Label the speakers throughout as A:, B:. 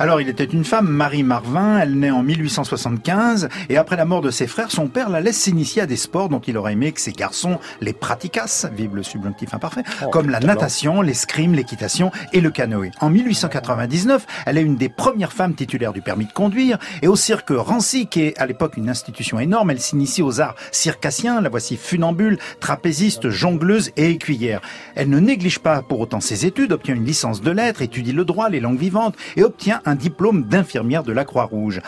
A: Alors, il était une femme, Marie Marvin, elle naît en 1875, et après la mort de ses frères, son père la laisse s'initier à des sports dont il aurait aimé que ses garçons les pratiquassent, vive le subjonctif imparfait,
B: Oh,
A: comme la natation, l'escrime, l'équitation et le canoë. En 1899, elle est une des premières femmes titulaires du permis de conduire, et au cirque Rancy, qui est à l'époque une institution énorme, elle s'initie aux arts circassiens, la voici funambule, trapéziste, jongleuse et écuyère. Elle ne néglige pas pour autant ses études, obtient une licence de lettres, étudie le droit, les langues vivantes, et obtient un diplôme d'infirmière de la Croix-Rouge.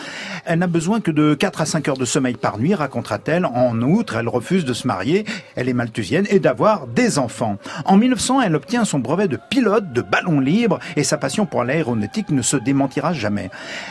A: Elle n'a besoin que de 4 à 5 heures de sommeil par nuit, racontera-t-elle. En outre, elle refuse de se marier, elle est malthusienne, et d'avoir des enfants. En 1900, elle obtient son brevet de pilote de ballon libre, et sa passion pour l'aéronautique ne se démentira jamais.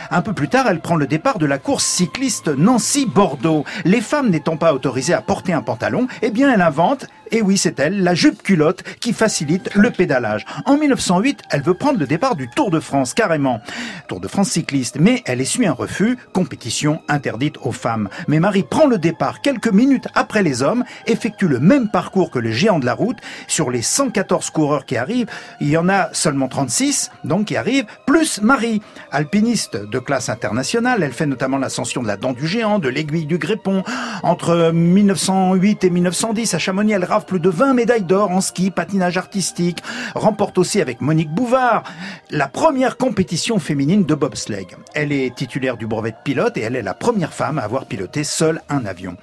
A: Un peu plus tard, elle prend le départ de la course cycliste Nancy-Bordeaux. Les femmes n'étant pas autorisées à porter un pantalon, eh bien elle invente et oui, c'est elle, la jupe culotte, qui facilite le pédalage. En 1908, elle veut prendre le départ du Tour de France, carrément. Tour de France cycliste, mais elle essuie un refus, compétition interdite aux femmes. Mais Marie prend le départ quelques minutes après les hommes, effectue le même parcours que le géant de la route. Sur les 114 coureurs qui arrivent, il y en a seulement 36, donc qui arrivent, plus Marie. Alpiniste de classe internationale, elle fait notamment l'ascension de la dent du géant, de l'aiguille du Grépon. Entre 1908 et 1910, à Chamonix, elle plus de 20 médailles d'or en ski, patinage artistique, remporte aussi avec Monique Bouvard la première compétition féminine de bobsleigh. Elle est titulaire du brevet de pilote et elle est la première femme à avoir piloté seule un avion.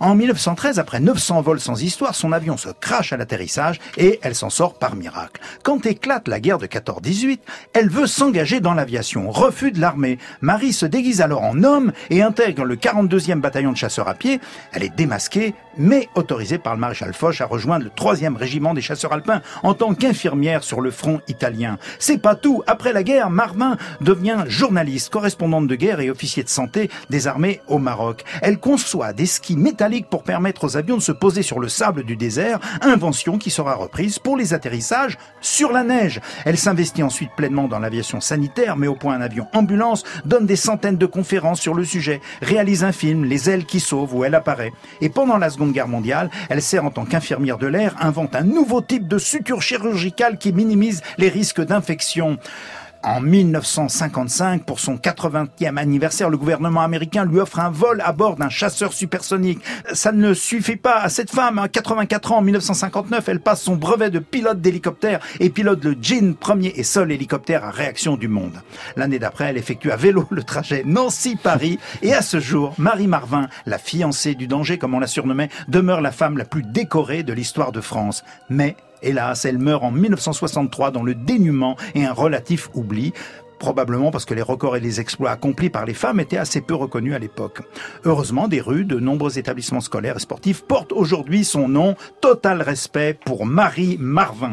A: En 1913, après 900 vols sans histoire, son avion se crache à l'atterrissage et elle s'en sort par miracle. Quand éclate la guerre de 14-18, elle veut s'engager dans l'aviation, refus de l'armée. Marie se déguise alors en homme et intègre le 42e bataillon de chasseurs à pied. Elle est démasquée, mais autorisée par le maréchal Foch rejoindre le 3e régiment des chasseurs alpins en tant qu'infirmière sur le front italien. C'est pas tout. Après la guerre, Marvin devient journaliste, correspondante de guerre et officier de santé des armées au Maroc. Elle conçoit des skis métalliques pour permettre aux avions de se poser sur le sable du désert, invention qui sera reprise pour les atterrissages sur la neige. Elle s'investit ensuite pleinement dans l'aviation sanitaire, met au point un avion ambulance, donne des centaines de conférences sur le sujet, réalise un film, Les ailes qui sauvent, où elle apparaît. Et pendant la Seconde Guerre mondiale, elle sert en tant qu'infirmière de l'air, invente un nouveau type de suture chirurgicale qui minimise les risques d'infection. En 1955, pour son 80e anniversaire, le gouvernement américain lui offre un vol à bord d'un chasseur supersonique. Ça ne suffit pas à cette femme. À 84 ans, en 1959, elle passe son brevet de pilote d'hélicoptère et pilote le Jean, premier et seul hélicoptère à réaction du monde. L'année d'après, elle effectue à vélo le trajet Nancy-Paris. Et à ce jour, Marie Marvin, la fiancée du danger, comme on la surnommait, demeure la femme la plus décorée de l'histoire de France. Mais Hélas, elle meurt en 1963 dans le dénuement et un relatif oubli probablement parce que les records et les exploits accomplis par les femmes étaient assez peu reconnus à l'époque. Heureusement, des rues, de nombreux établissements scolaires et sportifs portent aujourd'hui son nom. Total respect pour Marie Marvin.